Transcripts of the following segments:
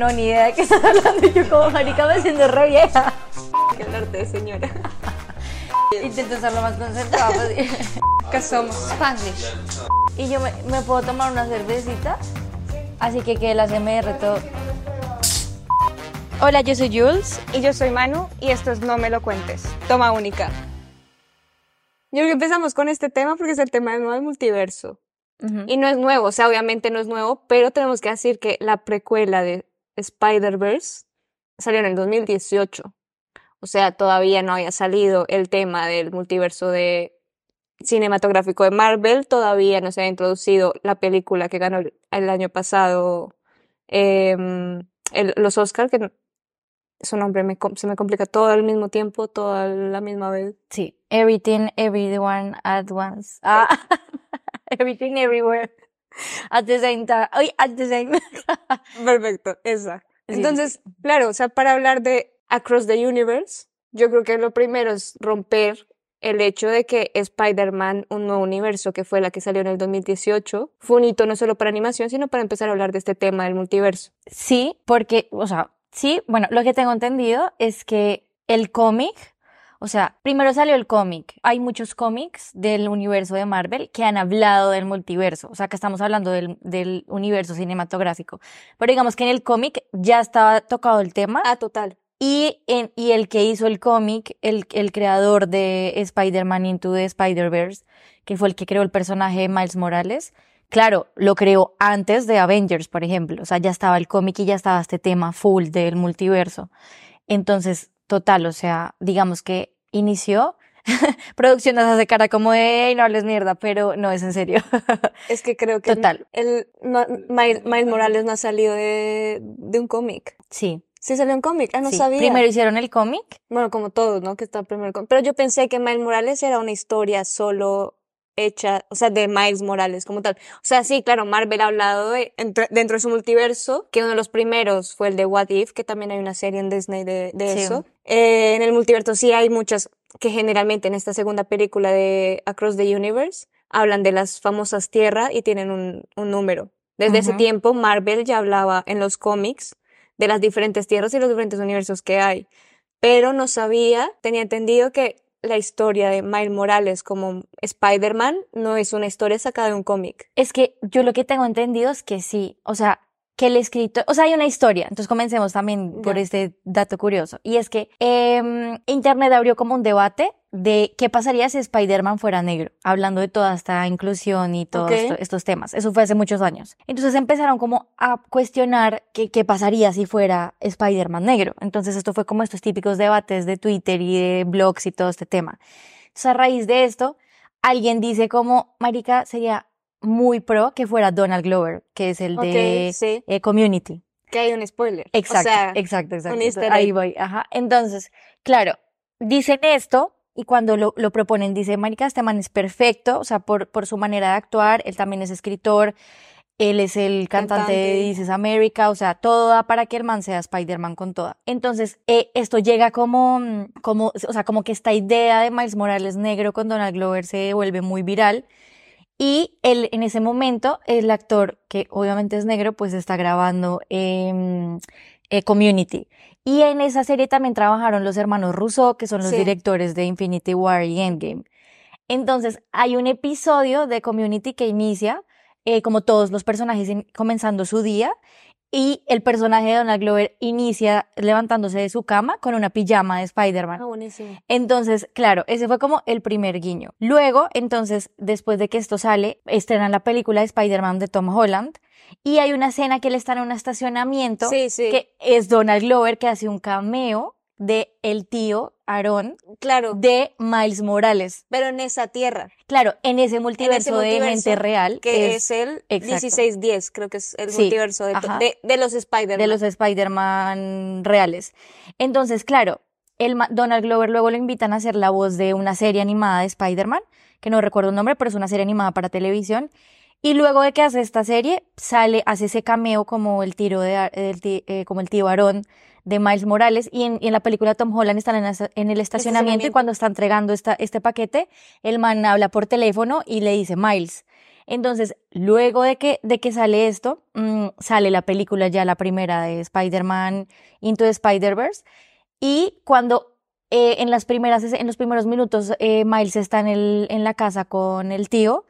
No, ni idea de qué estás hablando. Yo como marica me siento re vieja. Hablarte de señora. Intento ser lo más concentrada posible. ¿Qué somos? Spanglish. Y yo me, me puedo tomar una cervecita. Así que que el ASMR todo. Hola, yo soy Jules. Y yo soy Manu. Y esto es No Me Lo Cuentes. Toma única. Yo creo que empezamos con este tema porque es el tema del nuevo multiverso. Y no es nuevo, o sea, obviamente no es nuevo, pero tenemos que decir que la precuela de Spider-Verse salió en el 2018. O sea, todavía no había salido el tema del multiverso de cinematográfico de Marvel, todavía no se había introducido la película que ganó el año pasado em, los Oscars, que su nombre me, se me complica todo al mismo tiempo, toda la misma vez. Sí. Everything, everyone at once. Ah. Everything, everywhere. At the same time. Ay, at the same. Perfecto, esa. Sí, Entonces, claro, o sea, para hablar de Across the Universe, yo creo que lo primero es romper el hecho de que Spider-Man, un nuevo universo, que fue la que salió en el 2018, fue un hito no solo para animación, sino para empezar a hablar de este tema del multiverso. Sí, porque, o sea, sí, bueno, lo que tengo entendido es que el cómic, o sea, primero salió el cómic. Hay muchos cómics del universo de Marvel que han hablado del multiverso, o sea, que estamos hablando del, del universo cinematográfico. Pero digamos que en el cómic ya estaba tocado el tema Ah, total. y, en, y el que hizo el cómic, el, el creador de Spider-Man Into the Spider-Verse, que fue el que creó el personaje de Miles Morales, claro, lo creó antes de Avengers, por ejemplo. O sea, ya estaba el cómic y ya estaba este tema full del multiverso. Entonces, total, o sea, digamos que inició. Producción nos hace cara como de, "Ey, no hables mierda, pero no es en serio. Es que creo que Total. el, no- Miles, Miles Morales no ha salido de, de un cómic. sí, Sí salió un cómic, ah, no sí. sabía. Primero hicieron el cómic. Bueno, como todos, ¿no? Que está primero. Pero yo pensé que Miles Morales era una historia solo hecha, o sea, de Miles Morales como tal. O sea, sí, claro, Marvel ha hablado de, entre- dentro de su multiverso, que uno de los primeros fue el de What If, que también hay una serie en Disney de, de Sí. eso. Eh, en el multiverso sí hay muchas que generalmente en esta segunda película de Across the Universe hablan de las famosas tierras y tienen un, un número. Desde ese tiempo, Marvel ya hablaba en los cómics de las diferentes tierras y los diferentes universos que hay pero no sabía, tenía entendido que la historia de Miles Morales como Spider-Man no es una historia sacada de un cómic. Es que yo lo que tengo entendido es que sí, o sea, que el escritor, o sea, hay una historia, entonces comencemos también por este dato curioso, y es que em, Internet abrió como un debate de qué pasaría si Spider-Man fuera negro, hablando de toda esta inclusión y todos Ok. esto- estos temas. Eso fue hace muchos años. Entonces empezaron como a cuestionar qué, qué pasaría si fuera Spider-Man negro. Entonces esto fue como estos típicos debates de Twitter y de blogs y todo este tema. Entonces a raíz de esto, alguien dice como, marica, sería muy pro que fuera Donald Glover, que es el de Ok, sí. eh, Community. Que hay un spoiler. Exacto, O sea, exacto, exacto. un easter Ahí voy, ajá. Entonces, claro, dicen esto y cuando lo, lo proponen, dice, marica, este man es perfecto, o sea, por, por su manera de actuar, él también es escritor, él es el cantante, de Cantante. This is America, o sea, todo da para que el man sea Spider-Man con toda. Entonces, eh, esto llega como, como, o sea, como que esta idea de Miles Morales negro con Donald Glover se vuelve muy viral. Y él, en ese momento, el actor, que obviamente es negro, pues está grabando em, eh, Community. Y en esa serie también trabajaron los hermanos Russo, que son los Sí. directores de Infinity War y Endgame. Entonces, hay un episodio de Community que inicia, eh, como todos los personajes comenzando su día, y el personaje de Donald Glover inicia levantándose de su cama con una pijama de Spider-Man. Ah, buenísimo. Entonces, claro, ese fue como el primer guiño. Luego, entonces, después de que esto sale, estrenan la película de Spider-Man de Tom Holland y hay una escena que él está en un estacionamiento Sí, sí. que es Donald Glover que hace un cameo de el tío Aaron Claro. de Miles Morales. Pero en esa tierra, Claro, en ese multiverso, de multiverso gente real que es, el exacto. 1610, creo que es el Sí, multiverso de, de, de los Spider-Man. de los Spider-Man reales. Entonces, claro, el Donald Glover luego lo invitan a hacer la voz de una serie animada de Spider-Man, que no recuerdo el nombre, pero es una serie animada para televisión. Y luego de que hace esta serie, sale, hace ese cameo como el tiro de, el eh, como el tío Aarón de Miles Morales. Y en, y en la película Tom Holland están en, el estacionamiento y cuando está entregando esta, este paquete, el man habla por teléfono y le dice Miles. Entonces, luego de que, de que sale esto, mm, sale la película ya la primera de Spider-Man Into the Spider-Verse. Y cuando eh, en, las primeras, en los primeros minutos eh, Miles está en, el, en la casa con el tío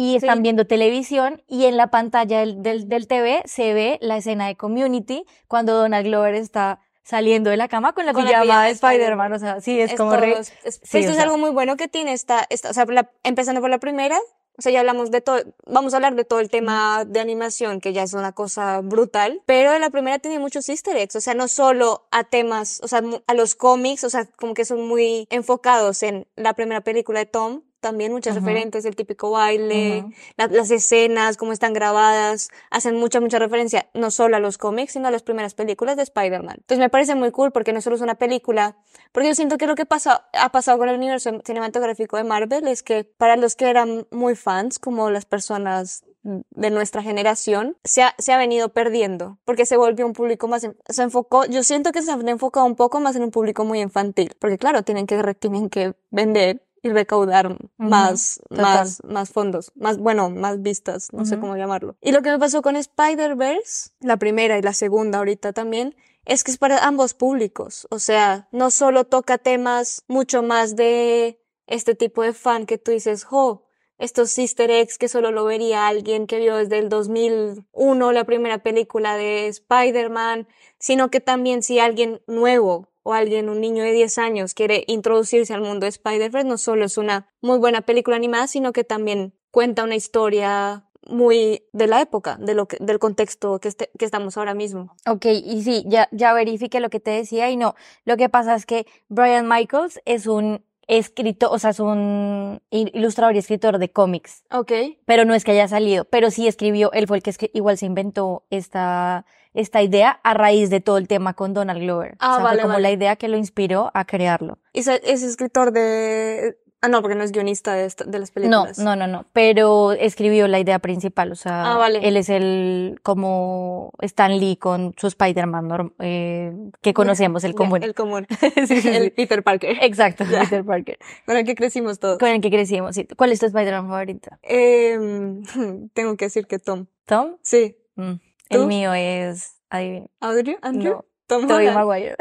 y están viendo televisión y en la pantalla del, del, del, TV se ve la escena de Community cuando Donald Glover está saliendo de la cama con la pijama de Spider-Man, o sea, sí, es, como re... Es, esto es algo muy bueno que tiene esta, esta o sea, empezando por la primera, o sea, ya hablamos de todo, vamos a hablar de todo el tema de animación, que ya es una cosa brutal, pero la primera tiene muchos easter eggs, o sea, no solo a temas, o sea, a los cómics, o sea, como que son muy enfocados en la primera película de Tom, también muchas referentes, el típico baile, las escenas, cómo están grabadas, hacen mucha, mucha referencia, no solo a los cómics, sino a las primeras películas de Spider-Man. Entonces me parece muy cool porque no solo es una película, porque yo siento que lo que pasa, ha pasado con el universo cinematográfico de Marvel es que para los que eran muy fans, como las personas de nuestra generación se ha, se ha venido perdiendo porque se volvió un público más se enfocó yo siento que se han enfocado un poco más en un público muy infantil porque claro tienen que tienen que vender y recaudar más, más, más fondos, más, bueno, más vistas, no sé cómo llamarlo. Y lo que me pasó con Spider-Verse, la primera y la segunda ahorita también, es que es para ambos públicos. O sea, no solo toca temas mucho más de este tipo de fan que tú dices, oh, estos easter eggs que solo lo vería alguien que vio desde el 2001 la primera película de Spider-Man, sino que también si alguien nuevo o alguien, un niño de 10 años, quiere introducirse al mundo de Spider-Verse, no solo es una muy buena película animada, sino que también cuenta una historia muy de la época, de lo que, del contexto que, este, estamos ahora mismo. Ok, y sí, ya, ya verifiqué lo que te decía y no, lo que pasa es que Brian Michaels es un escritor, o sea, es un ilustrador y escritor de cómics. Ok. Pero no es que haya salido, pero sí escribió, él fue el que igual se inventó esta, esta idea a raíz de todo el tema con Donald Glover. Ah, o sea, vale, fue como la idea que lo inspiró a crearlo. ¿Y es escritor de Ah, no, porque no es guionista de, de, las películas. No, no, no, no. Pero escribió la idea principal. O sea, ah, vale. él es el como Stan Lee con su Spider-Man eh, que conocemos, el común. el común. sí, sí, el Peter Parker. Exacto, Peter Parker. Con el que crecimos todos. Con el que crecimos, sí. ¿Cuál es tu Spider-Man favorito? Eh, tengo que decir que Tom. ¿Tom? Sí. Mm. El mío es. Adivina. ¿Andrew? ¿Andrew? No. Tom Maguire.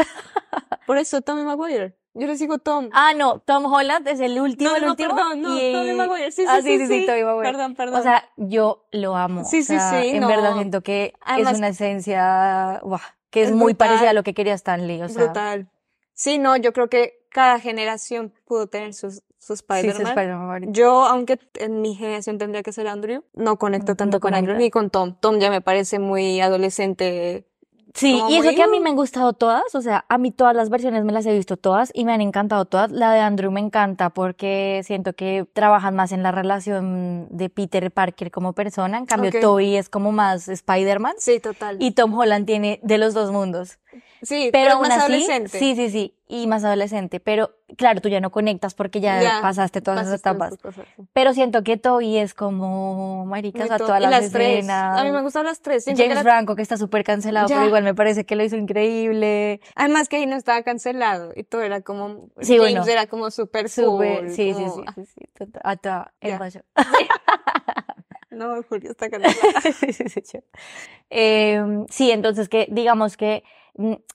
Por eso, Tommy Maguire. Yo le sigo Tom. Ah, no, Tom Holland es el último, no, el no, último. Perdón, no, y... Tommy Maguire, sí, sí, ah, sí, sí, sí, sí, Maguire. Perdón, perdón. O sea, yo lo amo. Sí, sí, o sea, sí. En no. verdad siento que Además, es una esencia, que es, es muy brutal, parecida a lo que quería Stanley. O sea. Brutal. Sí, no, yo creo que cada generación pudo tener sus, su Spider-Man. Spider yo, aunque en mi generación tendría que ser Andrew, no conecto tanto con Andrew ni con Tom. Tom ya me parece muy adolescente Sí, y eso que a mí me han gustado todas, o sea, a mí todas las versiones me las he visto todas y me han encantado todas. La de Andrew me encanta porque siento que trabajan más en la relación de Peter Parker como persona, en cambio. Toby es como más Spider-Man Sí, total. y Tom Holland tiene de los dos mundos. Sí, Pero, pero, aún más así, adolescente. sí, sí, sí, y más adolescente, pero claro, tú ya no conectas porque ya, Ya, pasaste todas esas etapas. Pero siento que Toby es como maricas a todas las, las tres. A mí me gustan las tres. Siento James que la- Franco, que está súper cancelado, Ya. pero igual me parece que lo hizo increíble. Además que ahí no estaba cancelado y todo era como Sí, James bueno. era como súper Súper, cool, sí, sí, como- sí, sí, sí, a toda, el rollo. No, Julio está cancelado. sí, sí, sí. Em, sí, entonces que digamos que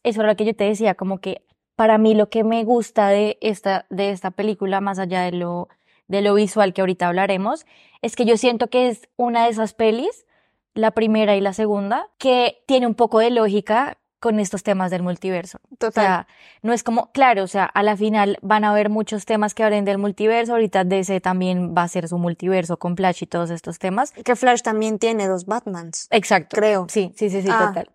eso era lo que yo te decía, como que para mí lo que me gusta de esta, de esta película, más allá de lo, de lo visual que ahorita hablaremos, es que yo siento que es una de esas pelis, la primera y la segunda, que tiene un poco de lógica con estos temas del multiverso. O Total. sea, no es como, claro, o sea, a la final van a haber muchos temas que hablen del multiverso, ahorita DC también va a ser su multiverso con Flash y todos estos temas. que Flash también tiene dos Batmans, Exacto. creo. Sí, sí, sí, sí, Ah. total.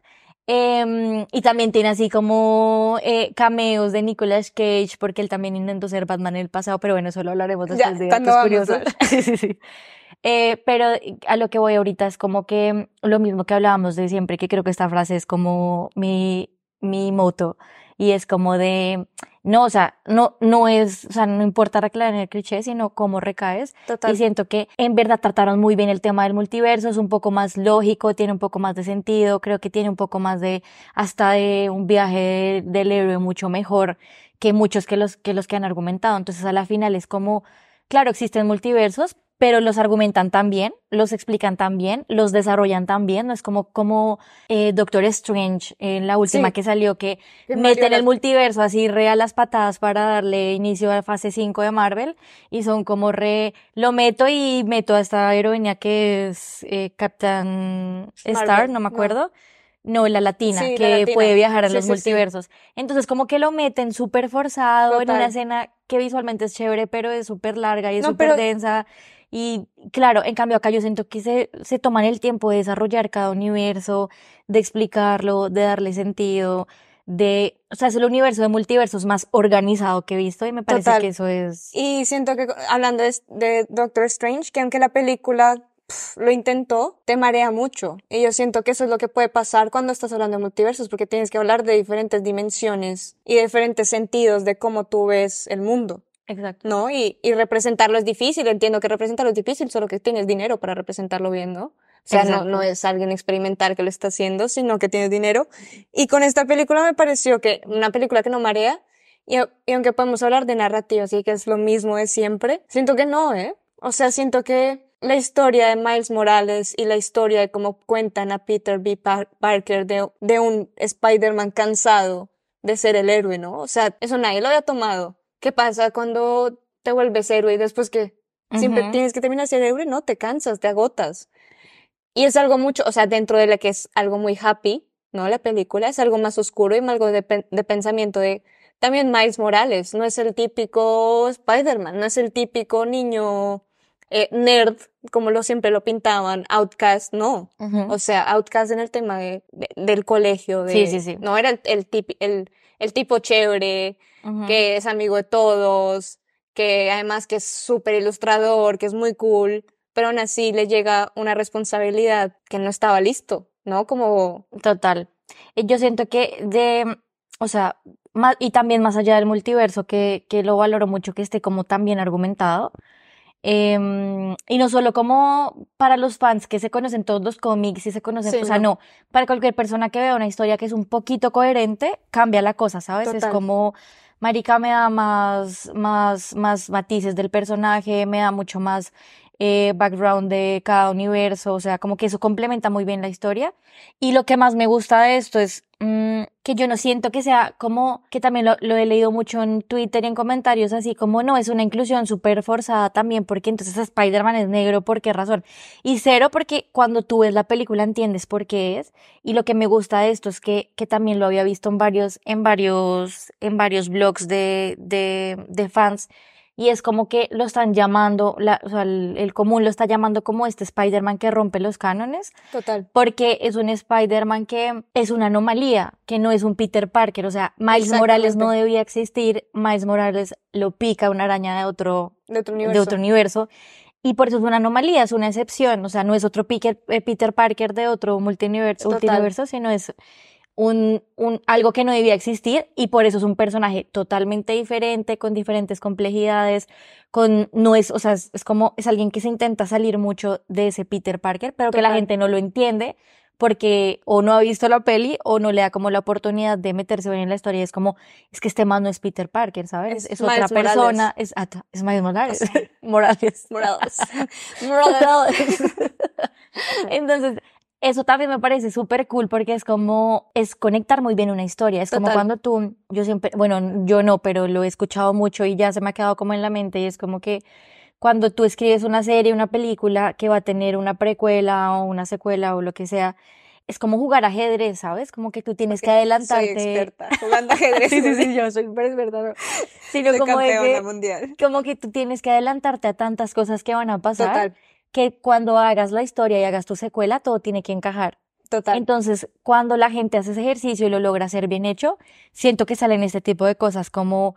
Em, y también tiene así como eh, cameos de Nicolas Cage, porque él también intentó ser Batman en el pasado, pero bueno, eso lo hablaremos Ya, después de cuando datos curiosos. sí, sí, sí. Eh, pero a lo que voy ahorita es como que lo mismo que hablábamos de siempre, que creo que esta frase es como mi, mi moto, y es como de, no, o sea, no, no es, o sea, no importa reclarar en el cliché, sino cómo recaes, Total. y siento que en verdad trataron muy bien el tema del multiverso, es un poco más lógico, tiene un poco más de sentido, creo que tiene un poco más de, hasta de un viaje del héroe mucho mejor que muchos que los, que los que han argumentado. Entonces a la final es como, claro, existen multiversos, pero los argumentan tan bien, los explican tan bien, los desarrollan tan bien, no es como, como eh, Doctor Strange en la última que salió que meten el multiverso así re a las patadas para darle inicio a la fase 5 de Marvel y son como re, lo meto y meto a esta heroína que es eh, Captain Star, no me acuerdo. No. la latina, que puede viajar a los multiversos. Entonces, como que lo meten súper forzado en una escena que visualmente es chévere, pero es súper larga y es súper densa. Y claro, en cambio acá yo siento que se, se toman el tiempo de desarrollar cada universo, de explicarlo, de darle sentido, de, o sea, es el universo de multiversos más organizado que he visto y me parece que eso es... Y siento que hablando de, Doctor Strange, que aunque la película lo intentó, te marea mucho. Y yo siento que eso es lo que puede pasar cuando estás hablando de multiversos, porque tienes que hablar de diferentes dimensiones y de diferentes sentidos de cómo tú ves el mundo. Exacto. ¿No? Y, y representarlo es difícil, entiendo que representarlo es difícil, solo que tienes dinero para representarlo bien, ¿no? O sea, no, no, es alguien experimental que lo está haciendo, sino que tienes dinero. Y con esta película me pareció que una película que no marea, y, y aunque podemos hablar de narrativa, así que es lo mismo de siempre, siento que no, ¿eh? O sea, siento que la historia de Miles Morales y la historia de cómo cuentan a Peter B. Parker de, de un Spider-Man cansado de ser el héroe, ¿no? O sea, eso nadie lo había tomado. ¿Qué pasa cuando te vuelves héroe y después que siempre tienes que terminar siendo héroe? No, te cansas, te agotas. Y es algo mucho, o sea, dentro de la que es algo muy happy, ¿no? La película es algo más oscuro y algo de, de pensamiento de también Miles Morales, no es el típico Spider-Man, no es el típico niño eh, nerd, como lo siempre lo pintaban, outcast, no. O sea, outcast en el tema de, del colegio. De, sí, sí, sí. No, era el, el, el, el tipo chévere, que es amigo de todos, que además que es súper ilustrador, que es muy cool, pero aún así le llega una responsabilidad que no estaba listo, ¿no? Como... Total. Yo siento que de, o sea, más, y también más allá del multiverso, que, que lo valoro mucho que esté como tan bien argumentado, Em, y no solo como para los fans que se conocen todos los cómics y se conocen, o sea, no. para cualquier persona que vea una historia que es un poquito coherente, cambia la cosa, ¿sabes? Es como, Marica me da más, más, más matices del personaje, me da mucho más eh, background de cada universo, o sea, como que eso complementa muy bien la historia. Y lo que más me gusta de esto es que yo no siento que sea como, que también lo, lo, he leído mucho en Twitter y en comentarios, así como no, es una inclusión súper forzada también, porque entonces Spider-Man es negro, ¿por qué razón? Y cero, porque cuando tú ves la película entiendes por qué es. Y lo que me gusta de esto es que, que también lo había visto en varios, en varios, en varios blogs de, de, de fans y es como que lo están llamando, la, o sea, el, común lo está llamando como este Spider-Man que rompe los cánones. Total. Porque es un Spider-Man que es una anomalía, que no es un Peter Parker. O sea, Miles Morales no debía existir, Miles Morales lo pica una araña de otro, de otro universo. De otro universo. Y por eso es una anomalía, es una excepción. O sea, no es otro Peter, eh, Peter Parker de otro multiverso, multiverso sino es un, un, algo que no debía existir y por eso es un personaje totalmente diferente, con diferentes complejidades, con, no es, o sea, es, como, es alguien que se intenta salir mucho de ese Peter Parker, pero que la gente no lo entiende porque o no ha visto la peli o no le da como la oportunidad de meterse bien en la historia. Es como, es que este man no es Peter Parker, ¿sabes? Es, otra persona. Es, ah, es Miles Morales. Morales. Morales. Morales. Entonces, eso también me parece súper cool porque es como, es conectar muy bien una historia. Es como cuando tú, yo siempre, bueno, yo no, pero lo he escuchado mucho y ya se me ha quedado como en la mente y es como que cuando tú escribes una serie, una película que va a tener una precuela o una secuela o lo que sea, es como jugar ajedrez, ¿sabes? Como que tú tienes que adelantarte. Soy experta jugando ajedrez. sí, sí, sí, yo soy súper experta. Sino como que, mundial. como que tú tienes que adelantarte a tantas cosas que van a pasar. Total que cuando hagas la historia y hagas tu secuela, todo tiene que encajar. Total. Entonces, cuando la gente hace ese ejercicio y lo logra hacer bien hecho, siento que salen este tipo de cosas como,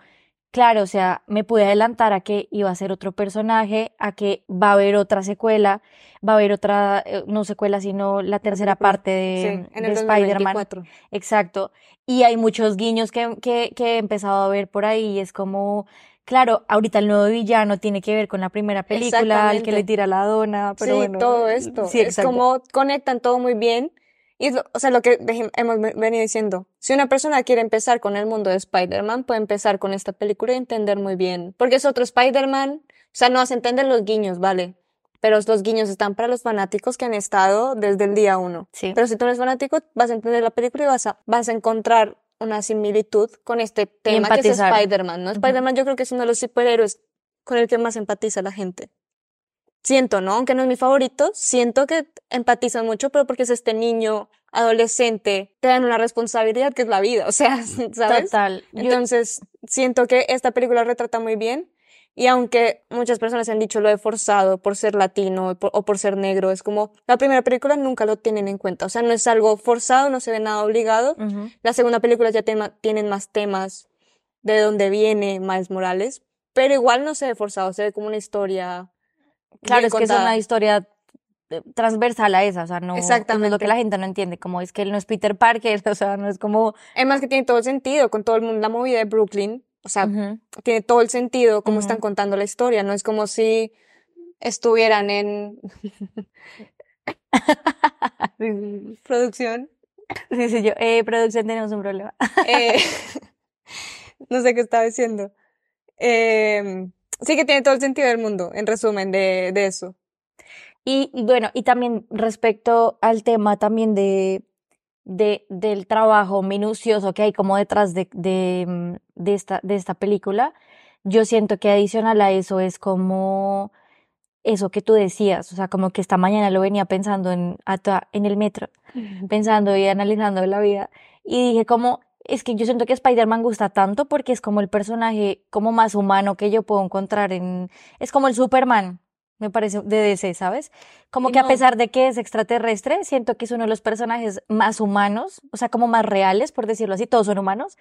claro, o sea, me pude adelantar a que iba a ser otro personaje, a que va a haber otra secuela, va a haber otra, eh, no secuela, sino la tercera parte de, de Spider-Man. Exacto. Y hay muchos guiños que, que, que he empezado a ver por ahí y es como, Claro, ahorita el nuevo villano tiene que ver con la primera película, el que le tira la dona, pero sí, todo esto. Sí, es como conectan todo muy bien. Y, o sea, lo que hemos venido diciendo, si una persona quiere empezar con el mundo de Spider-Man, puede empezar con esta película y entender muy bien. Porque es otro Spider-Man, o sea, no hace entender los guiños, ¿vale? pero los guiños están para los fanáticos que han estado desde el día uno. Sí. Pero si tú no eres fanático, vas a entender la película y vas a, vas a encontrar una similitud con este tema que es. Spider-Man, ¿no? Ujú. Spider-Man yo creo que es uno de los superhéroes con el que más empatiza la gente. Siento, ¿no? Aunque no es mi favorito, siento que empatizan mucho, pero porque es este niño adolescente, te dan una responsabilidad que es la vida, o sea, ¿sabes? Total. Yo- Entonces, siento que esta película retrata muy bien. Y aunque muchas personas han dicho lo he forzado por ser latino o por, o por ser negro, es como la primera película nunca lo tienen en cuenta. O sea, no es algo forzado, no se ve nada obligado. Ujú. La segunda película ya tema- tienen más temas de dónde viene Miles Morales, pero igual no se ve forzado, se ve como una historia. Claro, es que es contada. una historia eh, transversal a esa, o sea, no eso es lo Exactamente. que la gente no entiende, como es que él no es Peter Parker, o sea, no es como Además que tiene todo el sentido con todo el mundo, la movida de Brooklyn. O sea, tiene todo el sentido como Ujú. están contando la historia, no es como si estuvieran en producción. Sí, sí, yo, eh, producción tenemos un problema. Eh, no sé qué estaba diciendo. Eh, sí que tiene todo el sentido del mundo, en resumen, de, de eso. Y, y bueno, y también respecto al tema también de, de, del trabajo minucioso que hay como detrás de, de, mm, de esta, de esta película, yo siento que adicional a eso es como eso que tú decías, o sea, como que esta mañana lo venía pensando en, en el metro, pensando y analizando la vida, y dije como, es que yo siento que Spider-Man gusta tanto porque es como el personaje como más humano que yo puedo encontrar en, es como el Superman, me parece, de DC, ¿sabes? Como Y que a pesar de que es extraterrestre, siento que es uno de los personajes más humanos, o sea, como más reales, por decirlo así, todos son humanos,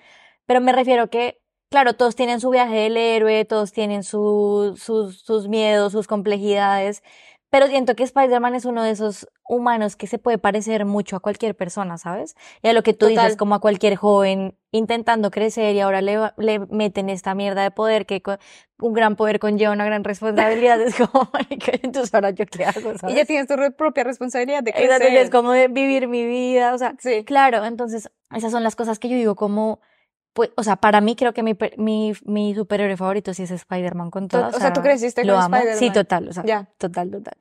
pero me refiero que, claro, todos tienen su viaje del héroe, todos tienen su, sus, sus miedos, sus complejidades, pero siento que Spider-Man es uno de esos humanos que se puede parecer mucho a cualquier persona, ¿sabes? Y a lo que tú Total. dices, como a cualquier joven intentando crecer y ahora le, le meten esta mierda de poder que co- un gran poder conlleva una gran responsabilidad. Es como, entonces ahora yo qué hago, Y ¿sabes? ya tienes tu propia responsabilidad de Exacto, crecer. es como de vivir mi vida, o sea, Sí. claro, entonces esas son las cosas que yo digo como, pues, o sea, para mí creo que mi, mi, mi superhéroe favorito sí es Spider-Man con To- todo. o sea, tú creciste lo con amo. Sí, Spider-Man. total, o sea, Ya. total, total.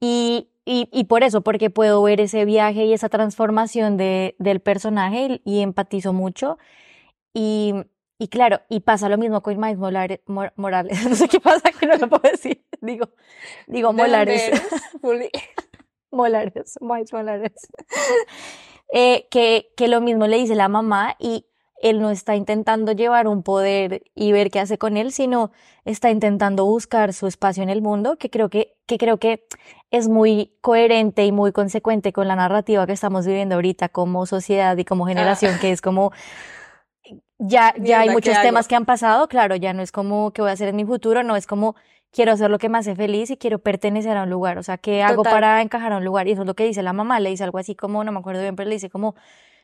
Y, y, y por eso, porque puedo ver ese viaje y esa transformación de, del personaje y, y empatizo mucho. Y, y claro, y pasa lo mismo con Miles Molare- Mor- Morales. No sé qué pasa que no lo puedo decir. Digo, digo ¿De dónde Molares. Molares, Miles Molares. Eh, que, que lo mismo le dice la mamá y él no está intentando llevar un poder y ver qué hace con él, sino está intentando buscar su espacio en el mundo, que creo que, que creo que es muy coherente y muy consecuente con la narrativa que estamos viviendo ahorita como sociedad y como generación, que es como ya, ya hay Mierda, ¿qué muchos hago? temas que han pasado, claro, ya no es como qué voy a hacer en mi futuro, no es como quiero hacer lo que me hace feliz y quiero pertenecer a un lugar, o sea, ¿qué hago Total. para encajar a un lugar? Y eso es lo que dice la mamá, le dice algo así como, no me acuerdo bien, pero le dice como,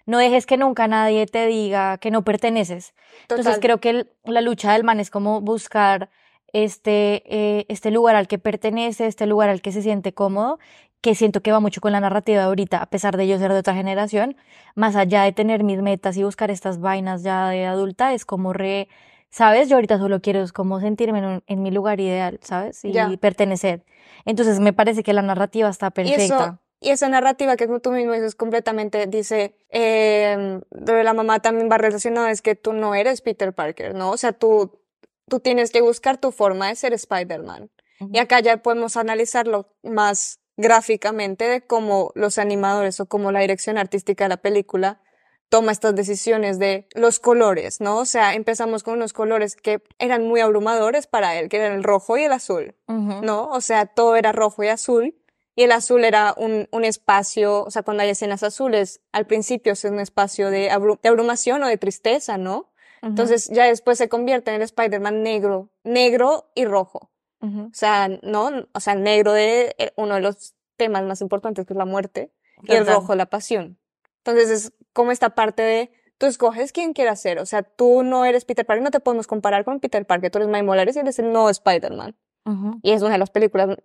no dejes que nunca nadie te diga que no perteneces. Entonces Total. creo que el- la lucha del man es como buscar este, eh, este lugar al que pertenece, este lugar al que se siente cómodo, que siento que va mucho con la narrativa de ahorita, a pesar de yo ser de otra generación, más allá de tener mis metas y buscar estas vainas ya de adulta, es como re, ¿sabes? Yo ahorita solo quiero es como sentirme en, un- en mi lugar ideal, ¿sabes? Y Ya. pertenecer. Entonces me parece que la narrativa está Y perfecta. eso, y esa narrativa que tú mismo dices completamente, dice, eh, de la mamá también va relacionado, es que tú no eres Peter Parker, ¿no? O sea, tú, tú tienes que buscar tu forma de ser Spider-Man. Y acá ya podemos analizarlo más gráficamente de cómo los animadores o cómo la dirección artística de la película toma estas decisiones de los colores, ¿no? O sea, empezamos con unos colores que eran muy abrumadores para él, que eran el rojo y el azul. ¿no? O sea, todo era rojo y azul. Y el azul era un, un espacio, o sea, cuando hay escenas azules, al principio es un espacio de, abru- de abrumación o de tristeza, ¿no? Entonces ya después se convierte en el Spider-Man negro, negro y rojo. Ujú. O sea, ¿no? O sea, el negro de eh, uno de los temas más importantes que es la muerte y el rojo la pasión. Entonces es como esta parte de tú escoges quién quieras ser. O sea, tú no eres Peter Parker, no te podemos comparar con Peter Parker. Tú eres Miles Morales y eres el nuevo Spider-Man. Ujú. Y es una de las películas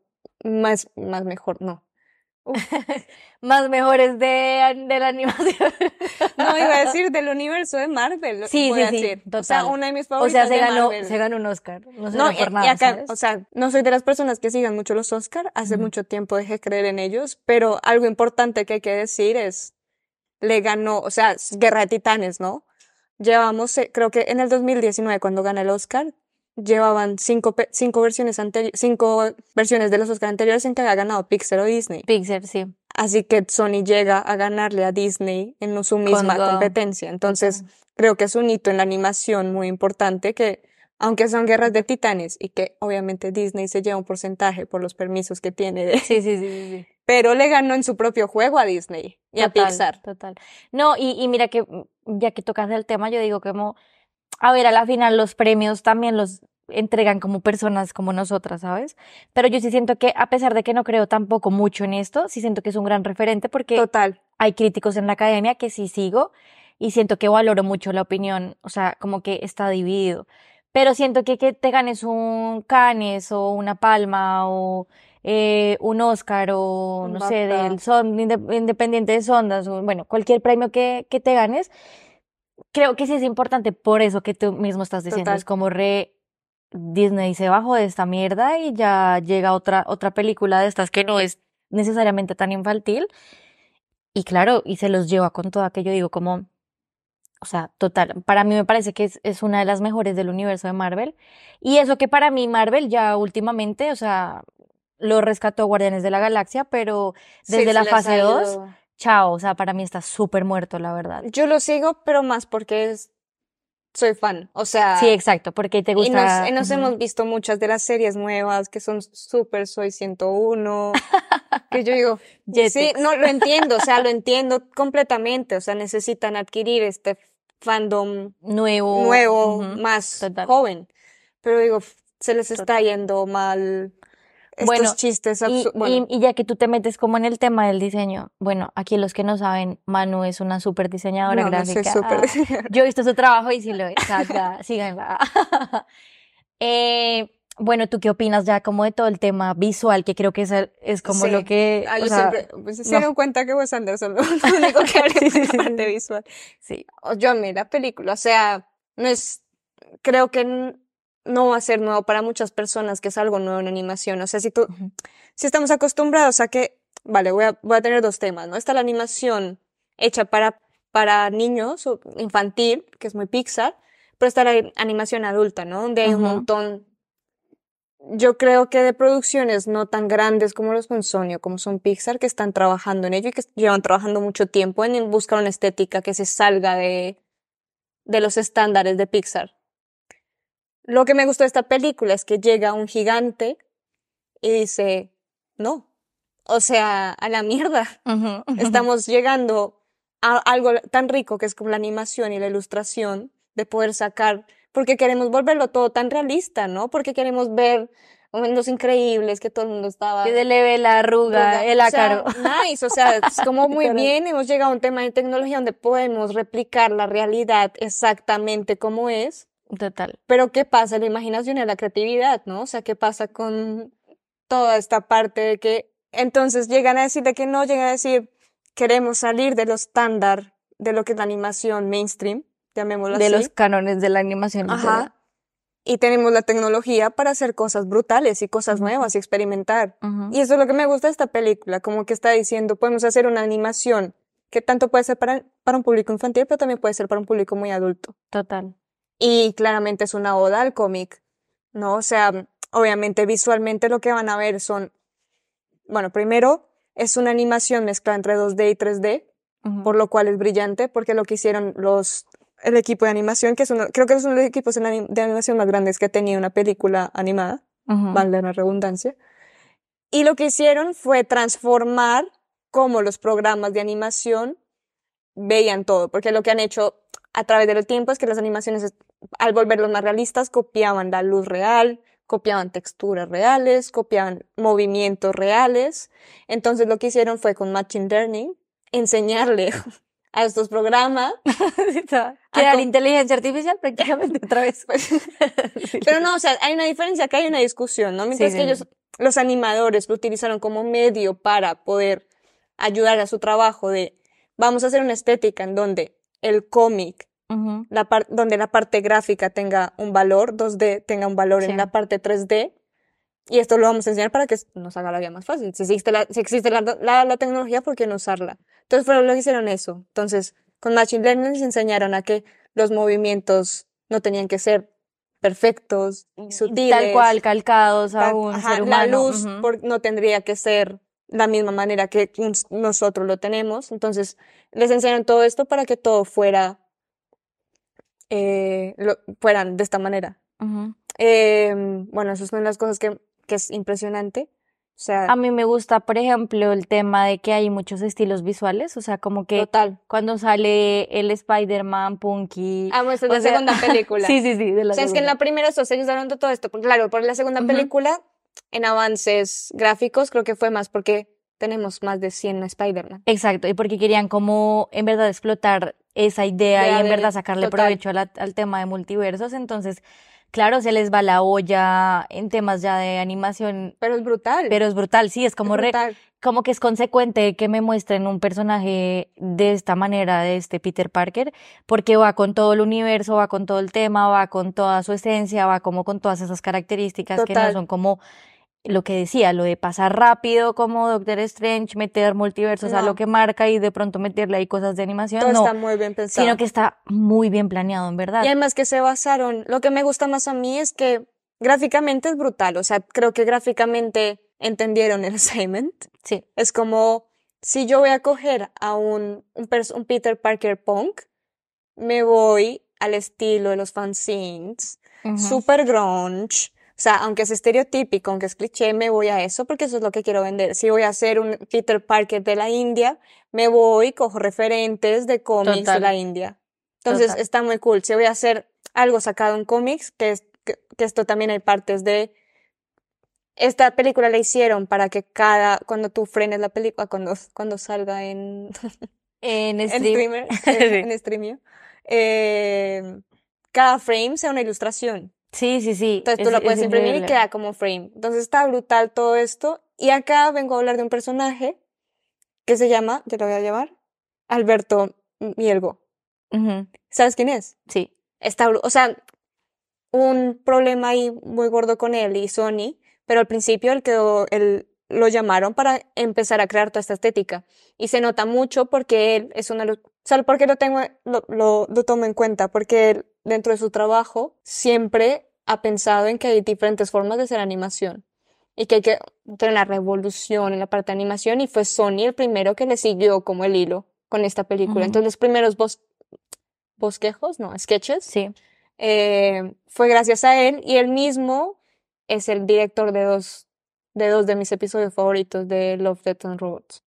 más, más mejor, no. más mejores de, de la animación. no, iba a decir del universo de Marvel. Sí, sí, sí, total. O sea, una de mis favoritas O sea, se ganó, se ganó un Oscar. No, no por nada, y acá, o sea, no soy de las personas que sigan mucho los Oscar. Hace mucho tiempo dejé creer en ellos, pero algo importante que hay que decir es, le ganó, o sea, Guerra de Titanes, ¿no? Llevamos, eh, creo que en el 2019, cuando gana el Oscar, llevaban cinco, cinco versiones anteriores, cinco versiones de los Oscar anteriores en que había ganado Pixar o Disney. Pixar, sí. Así que Sony llega a ganarle a Disney en su misma competencia. Entonces, creo que es un hito en la animación muy importante que, aunque son guerras de titanes y que obviamente Disney se lleva un porcentaje por los permisos que tiene de, sí, sí, sí, sí. pero le ganó en su propio juego a Disney y a Pixar. Total. No, y, y mira que ya que tocas el tema, yo digo que como a ver, a la final los premios también los entregan como personas como nosotras, ¿sabes? Pero yo sí siento que, a pesar de que no creo tampoco mucho en esto, sí siento que es un gran referente porque Total. hay críticos en la academia que sí sigo y siento que valoro mucho la opinión, o sea, como que está dividido. Pero siento que que te ganes un Cannes o una Palma o eh, un Oscar o no sé, del son, independiente de Sondas o bueno, cualquier premio que, que te ganes, creo que sí es importante por eso que tú mismo estás diciendo. Es como re Disney se bajó de esta mierda y ya llega otra, otra película de estas que no es necesariamente tan infantil. Y claro, y se los lleva con todo aquello, digo, como, o sea, total, para mí me parece que es, es una de las mejores del universo de Marvel. Y eso que para mí Marvel ya últimamente, o sea, lo rescató Guardianes de la Galaxia, pero desde la fase 2 chao, o sea, para mí está súper muerto, la verdad. Yo lo sigo, pero más porque es, soy fan, o sea. Sí, exacto, porque te gusta. Y nos, hemos visto muchas de las series nuevas que son súper Soy 101, que yo digo, sí, no, lo entiendo, o sea, lo entiendo completamente, o sea, necesitan adquirir este fandom nuevo, nuevo, más joven. Pero digo, se les está yendo mal bueno, chistes y, y, ya que tú te metes como en el tema del diseño, bueno, aquí los que no saben, Manu es una súper diseñadora gráfica. No super ah, yo he visto su trabajo y sí lo es. síganla. eh, bueno, ¿tú qué opinas ya como de todo el tema visual? Que creo que es, es como lo que... Ah, o sea, siempre, pues, se dieron cuenta que Wes Anderson lo único que hace sí, sí, de visual. Sí. Yo amé la película, o sea, no es... Creo que no va a ser nuevo para muchas personas, que es algo nuevo en animación. O sea, si tú, si estamos acostumbrados a que, vale, voy a, voy a tener dos temas, ¿no? Está la animación hecha para, para niños o infantil, que es muy Pixar, pero está la animación adulta, ¿no? Donde hay un montón, yo creo que de producciones no tan grandes como los son Sony o como son Pixar, que están trabajando en ello y que llevan trabajando mucho tiempo en buscar una estética que se salga de, de los estándares de Pixar. Lo que me gustó de esta película es que llega un gigante y dice, no, o sea, a la mierda. Estamos llegando a algo tan rico que es como la animación y la ilustración, de poder sacar, porque queremos volverlo todo tan realista, ¿no? Porque queremos ver momentos increíbles que todo el mundo estaba. Que le ve la arruga, el ácaro. nice, o sea, es como muy bien, hemos llegado a un tema de tecnología donde podemos replicar la realidad exactamente como es Total. Pero ¿qué pasa? La imaginación y la creatividad, ¿no? O sea, ¿qué pasa con toda esta parte de que entonces llegan a decir de que no, llegan a decir queremos salir de lo estándar de lo que es la animación mainstream, llamémoslo de así. De los cánones de la animación. Ajá. Y tenemos la tecnología para hacer cosas brutales y cosas nuevas y experimentar. Y eso es lo que me gusta de esta película, como que está diciendo, podemos hacer una animación que tanto puede ser para, para un público infantil, pero también puede ser para un público muy adulto. Total. Y claramente es una oda al cómic, ¿no? O sea, obviamente visualmente lo que van a ver son, bueno, primero es una animación mezclada entre 2D y 3D, por lo cual es brillante, porque lo que hicieron los, el equipo de animación, que es uno, creo que es uno de los equipos de animación más grandes que ha tenido una película animada, vale la redundancia, y lo que hicieron fue transformar cómo los programas de animación veían todo, porque lo que han hecho a través del tiempo es que las animaciones, al volverlos más realistas, copiaban la luz real, copiaban texturas reales, copiaban movimientos reales. Entonces lo que hicieron fue con Machine Learning enseñarle a estos programas. que era la inteligencia artificial prácticamente otra vez. Pero no, o sea, hay una diferencia, que hay una discusión, ¿no? Mientras que ellos, los animadores, lo utilizaron como medio para poder ayudar a su trabajo de vamos a hacer una estética en donde el cómic, la donde la parte gráfica tenga un valor 2D, tenga un valor en la parte 3D. Y esto lo vamos a enseñar para que nos haga la vida más fácil. Si existe la, si existe la, la, tecnología, ¿por qué no usarla? Entonces fueron lo que hicieron eso. Entonces, con Machine Learning les enseñaron a que los movimientos no tenían que ser perfectos, sutiles. Tal cual, calcados a un ser humano. La luz no tendría que ser la misma manera que nosotros lo tenemos. Entonces, les enseñaron todo esto para que todo fuera, eh, fueran de esta manera. Em, bueno, esas son las cosas que, que es impresionante. O sea, a mí me gusta, por ejemplo, el tema de que hay muchos estilos visuales, o sea, como que total. cuando sale el Spider-Man Punky. Ah, pues es la segunda película. sí, sí, sí. De la o sea, es que en la primera hablando de todo esto, claro, por la segunda película, en avances gráficos, creo que fue más porque tenemos más de 100 Spider-Man. Exacto, y porque querían como en verdad explotar esa idea y en verdad sacarle provecho al tema de multiversos, entonces claro, se les va la olla en temas ya de animación. Pero es brutal. Pero es brutal, sí, es como, como que es consecuente que me muestren un personaje de esta manera, de este Peter Parker, porque va con todo el universo, va con todo el tema, va con toda su esencia, va como con todas esas características que no son como lo que decía, lo de pasar rápido como Doctor Strange, meter multiversos a lo que marca y de pronto meterle ahí cosas de animación. Todo no, está muy bien pensado. Sino que está muy bien planeado, en verdad. Y además que se basaron, lo que me gusta más a mí es que gráficamente es brutal, o sea, creo que gráficamente entendieron el assignment. Sí. Es como, si yo voy a coger a un, un, Peter Parker punk, me voy al estilo de los fanzines, super grunge, o sea, aunque es estereotípico, aunque es cliché, me voy a eso porque eso es lo que quiero vender. Si voy a hacer un Peter Parker de la India, me voy, cojo referentes de cómics de la India. Entonces está muy cool. Si voy a hacer algo sacado en cómics, que, es, que, esto también hay partes de esta película la hicieron para que cada, cuando tú frenes la película, cuando, cuando salga en, en, streamer, en, streaming, eh, cada frame sea una ilustración. Sí, sí, sí. Entonces tú lo puedes imprimir y queda como frame. Entonces está brutal todo esto. Y acá vengo a hablar de un personaje que se llama, te lo voy a llamar, Alberto Mielgo. ¿Sabes quién es? Sí. Está, o sea, un problema ahí muy gordo con él y Sony, pero al principio él quedó, él lo llamaron para empezar a crear toda esta estética. Y se nota mucho porque él es una... ¿Sabes por qué lo tengo, lo, lo, lo tomo en cuenta? Porque él dentro de su trabajo siempre ha pensado en que hay diferentes formas de hacer animación y que hay que tener una revolución en la parte de animación y fue Sony el primero que le siguió como el hilo con esta película. Entonces los primeros bosquejos, no, sketches, sí. Eh, fue gracias a él y él mismo es el director de dos de dos de mis episodios favoritos de Love, Death and Robots.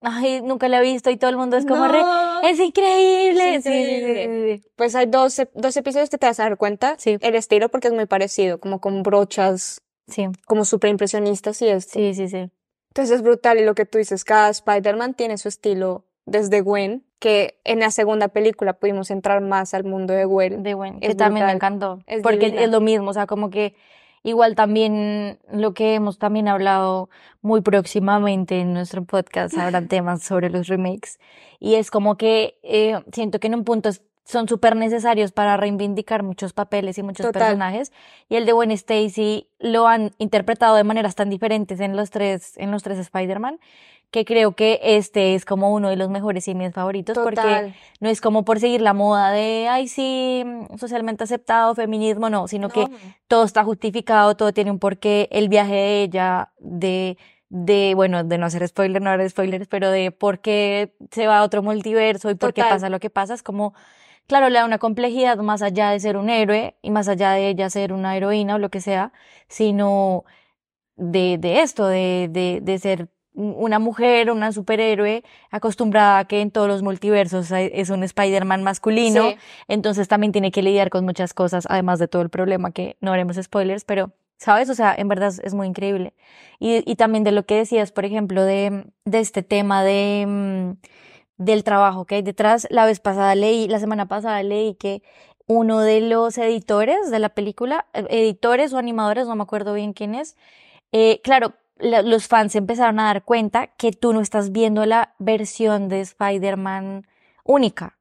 Ay, nunca la he visto y todo el mundo es como re, es increíble. Es increíble. pues hay dos, dos episodios que te vas a dar cuenta. Sí. El estilo porque es muy parecido, como con brochas. Sí. Como súper impresionistas y esto. Sí, sí, sí. Entonces es brutal y lo que tú dices, cada Spider-Man tiene su estilo desde Gwen, que en la segunda película pudimos entrar más al mundo de Gwen. De Gwen, que también me encantó. porque es lo mismo, o sea, como que Igual también lo que hemos también hablado muy próximamente en nuestro podcast, habrán temas sobre los remakes. Y es como que eh, siento que en un punto son súper necesarios para reivindicar muchos papeles y muchos personajes. Y el de Gwen Stacy lo han interpretado de maneras tan diferentes en los tres, en los tres Spider-Man que creo que este es como uno de los mejores cines favoritos porque no es como por seguir la moda de, ay, sí, socialmente aceptado, feminismo, no, sino que todo está justificado, todo tiene un porqué, el viaje de ella, de, de, bueno, de no hacer spoiler, no hacer spoilers, pero de por qué se va a otro multiverso y por qué pasa lo que pasa, es como, claro, le da una complejidad más allá de ser un héroe y más allá de ella ser una heroína o lo que sea, sino de, de esto, de, de, de ser una mujer, una superhéroe, acostumbrada a que en todos los multiversos es un Spider-Man masculino, entonces también tiene que lidiar con muchas cosas, además de todo el problema que no haremos spoilers, pero, ¿sabes? O sea, en verdad es muy increíble. Y, y también de lo que decías, por ejemplo, de, de este tema de, mm, del trabajo que hay detrás, la vez pasada leí, la semana pasada leí que uno de los editores de la película, eh, editores o animadores, no me acuerdo bien quién es, eh, claro, los fans empezaron a dar cuenta que tú no estás viendo la versión de Spider-Man única.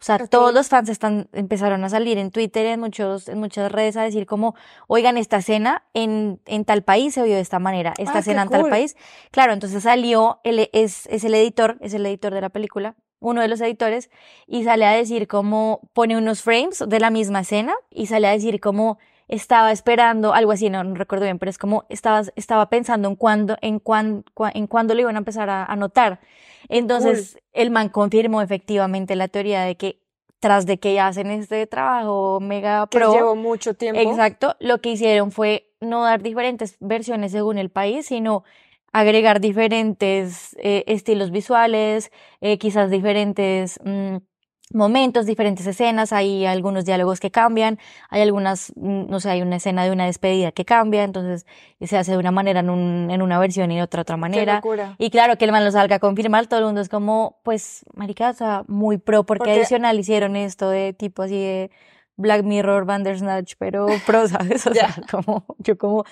O sea, todos los fans están, empezaron a salir en Twitter, en, muchos, en muchas redes a decir como, oigan, esta escena en, en tal país se vio de esta manera, esta Ah, escena en tal país. Claro, entonces salió, es el editor, es el editor de la película, uno de los editores, y sale a decir como, pone unos frames de la misma escena, y sale a decir como, estaba esperando, algo así, no, no recuerdo bien, pero es como, estaba, estaba pensando en cuándo, en cuán, cua- en cuándo lo iban a empezar a, a notar. Entonces, el man confirmó efectivamente la teoría de que tras de que hacen este trabajo mega Que pro, llevó mucho tiempo. exacto, lo que hicieron fue no dar diferentes versiones según el país, sino agregar diferentes eh, estilos visuales, eh, quizás diferentes mm, momentos, diferentes escenas, hay algunos diálogos que cambian, hay algunas, mm, no sé, hay una escena de una despedida que cambia, entonces se hace de una manera en, un, en una versión y de otra otra Qué manera. locura. Y claro, que el man lo salga a confirmar, todo el mundo es como, pues, marica, o sea, muy pro, porque, Porque- adicional hicieron esto de tipo así de Black Mirror, Bandersnatch, pero pro, ¿sabes? O sea, como, yo como,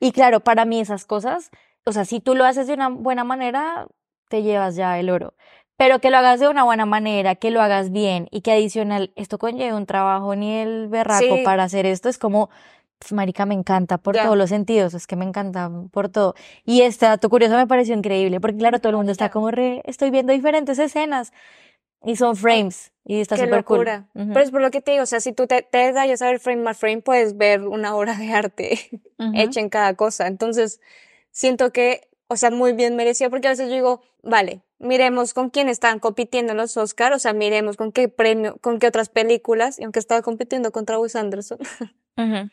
y claro, para mí esas cosas, o sea, si tú lo haces de una buena manera, te llevas ya el oro. Pero que lo hagas de una buena manera, que lo hagas bien y que adicional esto conlleve un trabajo ni el berraco Sí. para hacer esto, es como, pues, marica, me encanta por todos los sentidos, es que me encanta por todo. Y este dato curioso me pareció increíble, porque claro, todo el mundo está como re, estoy viendo diferentes escenas y son frames y está súper cool. Ujú. Pero es por lo que te digo, o sea, si tú te, te detallas a ver frame by frame, puedes ver una obra de arte hecha en cada cosa. Entonces, siento que, o sea, muy bien merecida, porque a veces yo digo, vale, miremos con quién están compitiendo en los Oscar, o sea, miremos con qué premio, con qué otras películas, y aunque estaba compitiendo contra Wes Anderson,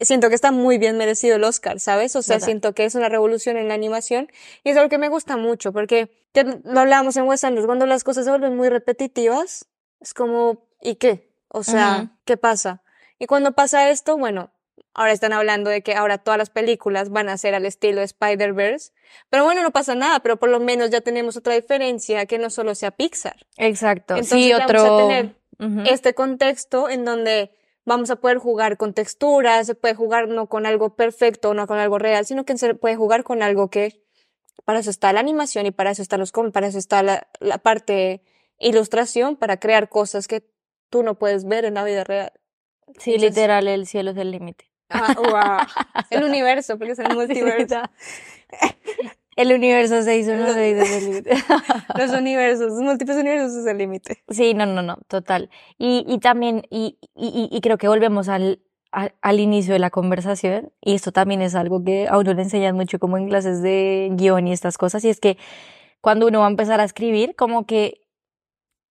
siento que está muy bien merecido el Oscar, ¿sabes? O sea, siento que es una revolución en la animación y es algo que me gusta mucho porque ya lo hablábamos en Wes Anderson, cuando las cosas se vuelven muy repetitivas, es como, ¿y qué? O sea. ¿qué pasa? Y cuando pasa esto, bueno, ahora están hablando de que ahora todas las películas van a ser al estilo de Spider-Verse, pero bueno, no pasa nada, pero por lo menos ya tenemos otra diferencia que no solo sea Pixar. Exacto. Entonces sí, vamos a otro. tener. Este contexto en donde vamos a poder jugar con texturas, se puede jugar no con algo perfecto, no con algo real, sino que se puede jugar con algo que para eso está la animación y para eso están los cómics, para eso está la, la parte ilustración, para crear cosas que tú no puedes ver en la vida real. Sí, Entonces- literal, el cielo es el límite. Ah, wow. El universo, porque es el multiverso. El universo se hizo uno de el límite. Los universos, los múltiples universos es el límite. Sí, no, no, no, total. Y, y también, y, y, y creo que volvemos al, al, al inicio de la conversación, y esto también es algo que a uno le enseñan mucho como en clases de guion y estas cosas, y es que cuando uno va a empezar a escribir, como que,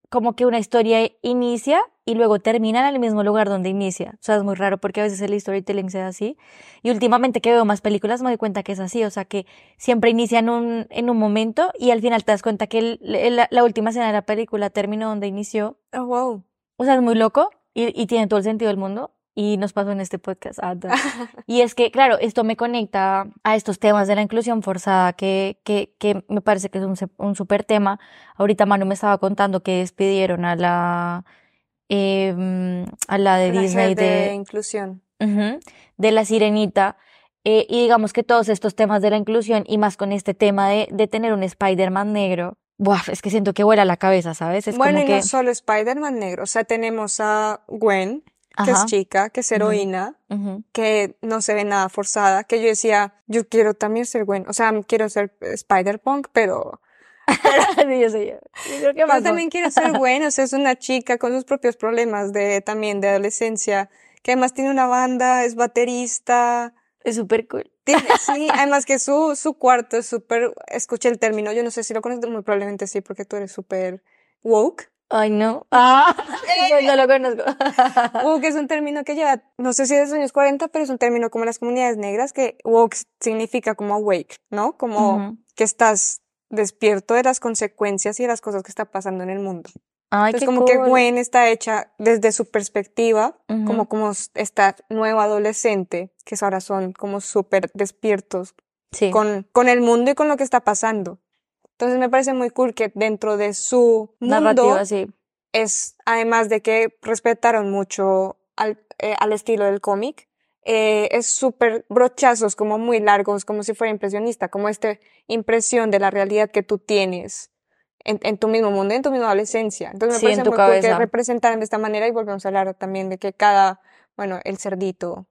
como que una historia inicia y luego termina en el mismo lugar donde inicia. O sea, es muy raro porque a veces el storytelling se da así. Y últimamente que veo más películas me doy cuenta que es así. O sea, que siempre inicia en un, en un momento y al final te das cuenta que el- el- la, última escena de la película terminó donde inició. Oh, wow. O sea, es muy loco y, y tiene todo el sentido del mundo. Y nos pasó en este podcast. Ah. Y es que, claro, esto me conecta a estos temas de la inclusión forzada, que, que, que me parece que es un, un súper tema. Ahorita Manu me estaba contando que despidieron a la, em, a la de La Disney de de, inclusión. De la sirenita. Eh, y digamos que todos estos temas de la inclusión y más con este tema de, de tener un Spider-Man negro, buah, es que siento que vuela la cabeza, ¿sabes? Es Bueno, como y que, no solo Spider-Man negro, o sea, tenemos a Gwen, que ajá, es chica, que es heroína, ujú. que no se ve nada forzada, que yo decía, yo quiero también ser Gwen, o sea, quiero ser Spider-Punk, pero, Sí, yo sé, yo- yo creo que más también quiero ser Gwen, o sea, es una chica con sus propios problemas de, también de adolescencia, que además tiene una banda, es baterista, Es súper cool. tiene, sí, además que su, su cuarto es súper, escuché el término, yo no sé si lo conoces, muy probablemente sí, porque tú eres súper woke. Ay, no. Ah, yo no lo conozco. Woke es un término que lleva, no sé si es de los años 40, pero es un término como las comunidades negras, que woke significa como awake, ¿no? Como que estás despierto de las consecuencias y de las cosas que está pasando en el mundo. Ay, Entonces qué como que. Gwen está hecha desde su perspectiva, como como esta nueva adolescente, que ahora son como súper despiertos Sí. con, con el mundo y con lo que está pasando. Entonces me parece muy cool que dentro de su mundo Narrativa, sí. es, además de que respetaron mucho al, eh, al estilo del cómic, eh, es súper brochazos, como muy largos, como si fuera impresionista, como esta impresión de la realidad que tú tienes en, en tu mismo mundo, en tu misma adolescencia. Entonces me parece muy cool que representaran de esta manera y volvemos a hablar también de que cada, bueno, el cerdito,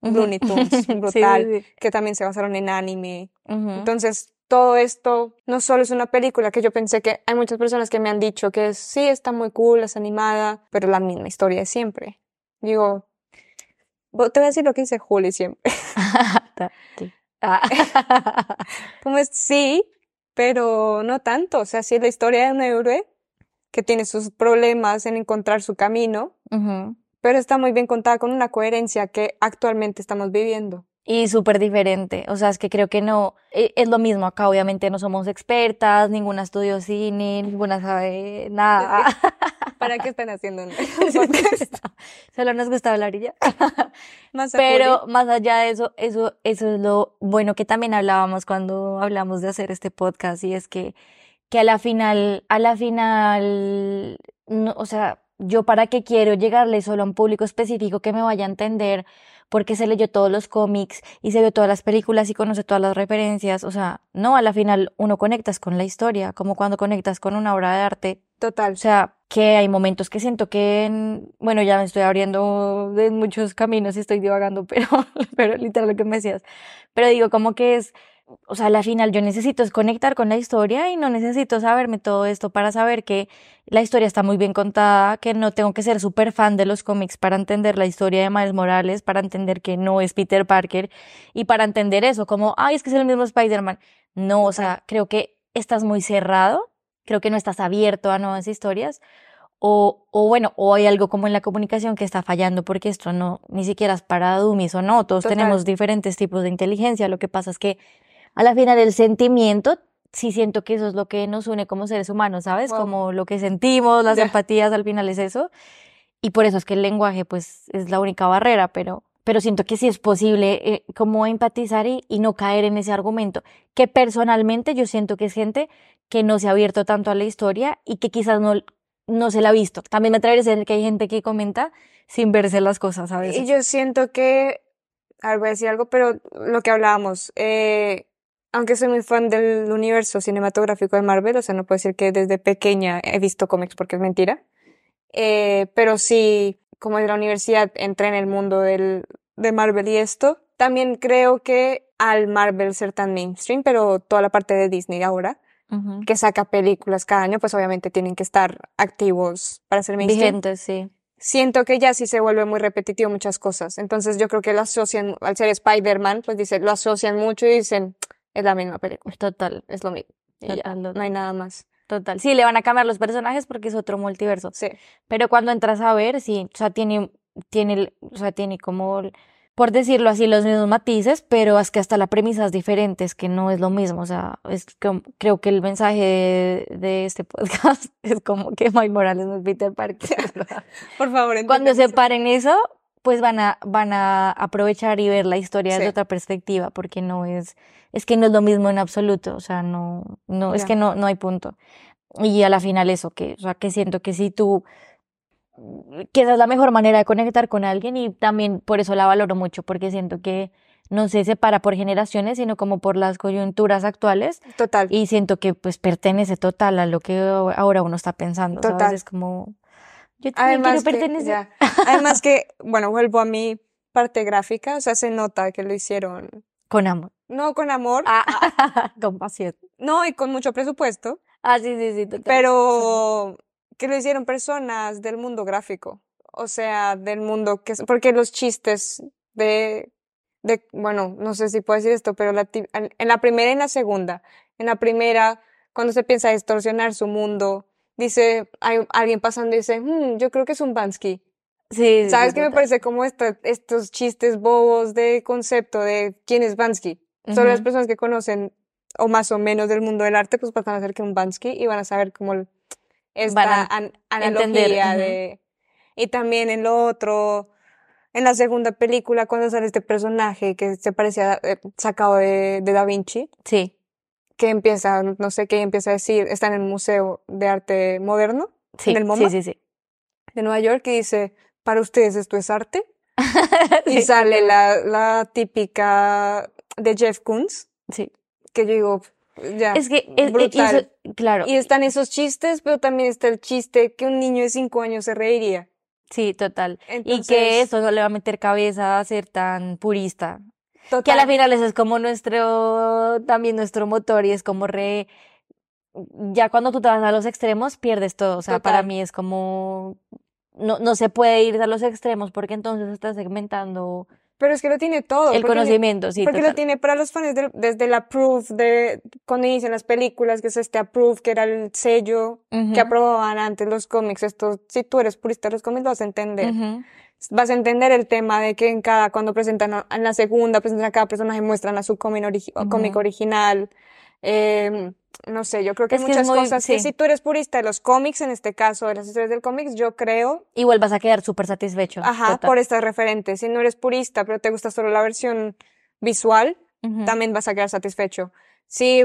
Looney Tunes, brutal, que también se basaron en anime. Entonces, todo esto no solo es una película que yo pensé que hay muchas personas que me han dicho que sí, está muy cool, es animada, pero la misma historia de siempre. Digo, te voy a decir lo que dice Juli siempre. Ah. Como es, sí, pero no tanto. O sea, sí es la historia de un héroe que tiene sus problemas en encontrar su camino, pero está muy bien contada con una coherencia que actualmente estamos viviendo. Y súper diferente, o sea, es que creo que no, e, es lo mismo acá, obviamente no somos expertas, ninguna estudió cine, ninguna sabe nada. ¿Para qué están haciendo un Solo nos gusta hablar y ya. Pero más allá de eso, eso, eso es lo bueno que también hablábamos cuando hablamos de hacer este podcast y es que, que a la final, a la final, no, o sea, yo para qué quiero llegarle solo a un público específico que me vaya a entender porque se leyó todos los cómics y se vio todas las películas y conoce todas las referencias. O sea, no, a la final uno conectas con la historia, como cuando conectas con una obra de arte. Total. O sea, que hay momentos que siento que, bueno, ya me estoy abriendo de muchos caminos y estoy divagando, pero, pero literal lo que me decías. Pero digo, como que es, o sea, al final yo necesito es conectar con la historia y no necesito saberme todo esto para saber que la historia está muy bien contada, que no tengo que ser súper fan de los cómics para entender la historia de Miles Morales, para entender que no es Peter Parker y para entender eso, como, ay, es que es el mismo Spider-Man. No, o sea, creo que estás muy cerrado, creo que no estás abierto a nuevas historias. O, o bueno, o hay algo como en la comunicación que está fallando porque esto no, ni siquiera es para dummies o no, todos tenemos diferentes tipos de inteligencia, lo que pasa es que a la final el sentimiento, sí siento que eso es lo que nos une como seres humanos, ¿sabes? Como lo que sentimos, las empatías, al final es eso. Y por eso es que el lenguaje, pues, es la única barrera, pero, pero siento que sí es posible eh, como empatizar y, y, no caer en ese argumento, que personalmente yo siento que es gente que no se ha abierto tanto a la historia y que quizás no, no se la ha visto. También me atrevería a decir que hay gente que comenta sin verse las cosas a veces. Y yo siento que, a ver, voy a decir algo, pero lo que hablábamos, eh, aunque soy muy fan del universo cinematográfico de Marvel, o sea, no puedo decir que desde pequeña he visto cómics porque es mentira, eh, pero sí, como de la universidad entré en el mundo del, de Marvel y esto, también creo que al Marvel ser tan mainstream, pero toda la parte de Disney ahora, que saca películas cada año, pues obviamente tienen que estar activos para ser mainstream. Vigentes, sí. Siento que ya sí se vuelve muy repetitivo muchas cosas. Entonces yo creo que lo asocian, al ser Spider-Man, pues dice, lo asocian mucho y dicen, es la misma película. Total. Es lo mismo. no hay nada más. Total. Sí, le van a cambiar los personajes porque es otro multiverso. Sí. Pero cuando entras a ver, sí, o sea, tiene, tiene, o sea, tiene como, por decirlo así, los mismos matices, pero es que hasta la premisa es diferente, es que no es lo mismo. O sea, es que, creo que el mensaje de, este podcast es como que Mike Morales no es Peter Parker. por favor, Cuando separen eso, pues van a, van a aprovechar y ver la historia desde otra perspectiva, porque no es, es que no es lo mismo en absoluto, o sea, no, no, es que no, no hay punto. Y a la final eso, que, o sea, que siento que si tú, que esa es la mejor manera de conectar con alguien y también por eso la valoro mucho, porque siento que no se separa por generaciones, sino como por las coyunturas actuales. Total. Y siento que pues pertenece total a lo que ahora uno está pensando. Total. Es como, yo también Además quiero pertenecer. Además que, bueno, vuelvo a mi parte gráfica, o sea, se nota que lo hicieron. Con amor. No con amor. Ah, con pasión. No, y con mucho presupuesto. Ah, sí, sí, sí. Pero que lo hicieron personas del mundo gráfico. O sea, del mundo que... Porque los chistes de... de bueno, no sé si puedo decir esto, pero la, en la primera y en la segunda. En la primera, cuando se piensa distorsionar su mundo dice, hay alguien pasando y dice, hmm, yo creo que es un Bansky. Sí. ¿Sabes qué me parece? Como estos chistes bobos de concepto de quién es Bansky. Solo las personas que conocen o más o menos del mundo del arte, pues van a saber que un Bansky y van a saber cómo esta analogía de... Y también en lo otro, en la segunda película, cuando sale este personaje que se parecía eh, sacado de, de Da Vinci. Sí que empieza, no sé qué empieza a decir, está en el Museo de Arte Moderno, sí, en el MoMA, sí, sí, sí. de Nueva York, y dice, para ustedes esto es arte. y sale la, la típica de Jeff Koons. Sí. Que yo digo, ya. Es que, es, brutal. claro. Y están esos chistes, pero también está el chiste que un niño de cinco años se reiría. Sí, total. y que eso no le va a meter cabeza a ser tan purista. Total. Que a la final eso es como nuestro, también nuestro motor y es como re, ya cuando tú te vas a los extremos pierdes todo. O sea, Total. para mí es como, no, no se puede ir a los extremos porque entonces estás segmentando Pero es que lo tiene todo. el conocimiento, sí, Porque total. lo tiene para los fans del- desde la Proof, de cuando inician las películas, que es este Approve, que era el sello Ujú, que aprobaban antes los cómics. Esto, si tú eres purista de los cómics, lo vas a entender. ujú. Vas a entender el tema de que en cada, cuando presentan en la segunda, presentan a cada personaje, muestran a su cómic, origi- Ujú. cómic original. Eh, no sé, yo creo que Es hay que muchas muy- cosas que sí. si tú eres purista de los cómics, en este caso de las historias del cómics, yo creo Igual vas a quedar súper satisfecho. Ajá, total. por estas referentes. Si no eres purista, pero te gusta solo la versión visual, Ujú. también vas a quedar satisfecho. Si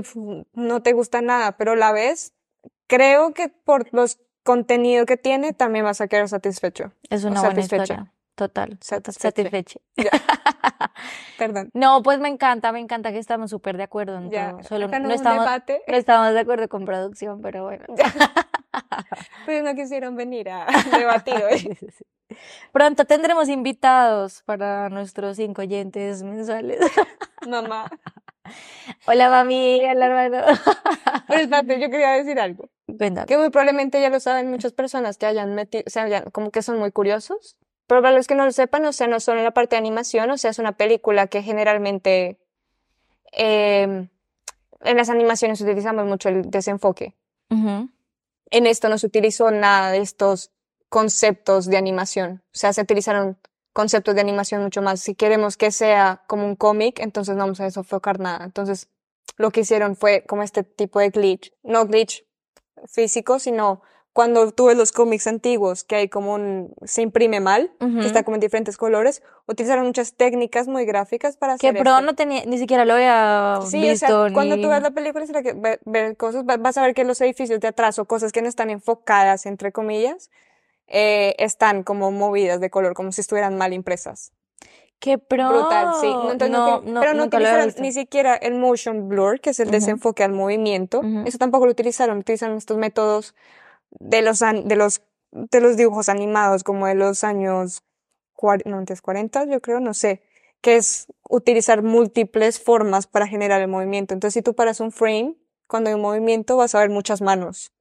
no te gusta nada, pero la ves, creo que por los contenido que tiene, también vas a quedar satisfecho. Es una buena satisfecha. historia. Total. Ya. Perdón. No, pues me encanta, me encanta que estamos súper de acuerdo en Ya, todo. Solo no estamos, no estamos de acuerdo con producción, pero bueno. pero no quisieron venir a debatir hoy. Pronto tendremos invitados para nuestros cinco oyentes mensuales. Mamá. Hola mami, hola hermano. Pero espérate, yo quería decir algo. Cuéntame. Que muy probablemente ya lo saben muchas personas que hayan metido, o sea, como que son muy curiosos. Pero para los que no lo sepan, o sea, no solo en la parte de animación, o sea, es una película que generalmente eh, en las animaciones utilizamos mucho el desenfoque. En esto no se utilizó nada de estos conceptos de animación. O sea, se utilizaron conceptos de animación mucho más. Si queremos que sea como un cómic, entonces no vamos a desenfocar nada. Entonces, lo que hicieron fue como este tipo de glitch. No glitch físico, sino cuando tú ves los cómics antiguos, que hay como un, se imprime mal, que está como en diferentes colores, utilizaron muchas técnicas muy gráficas para Que hacer pro esto. no tenía, ni siquiera lo había Sí, visto o sea, cuando tú ves la película, será que ve- ver cosas, va- vas a ver que los edificios de atrás o cosas que no están enfocadas, entre comillas, eh, están como movidas de color, como si estuvieran mal impresas. Qué pro. Brutal, sí. No, entonces no no, pero no utilizaron ni siquiera el motion blur, que es el Ujú. desenfoque al movimiento. Ujú. Eso tampoco lo utilizaron. Utilizaron estos métodos de los, de los, de los dibujos animados, como de los años cuar- no, antes 40, yo creo, no sé, que es utilizar múltiples formas para generar el movimiento. Entonces, si tú paras un frame, cuando hay un movimiento, vas a ver muchas manos.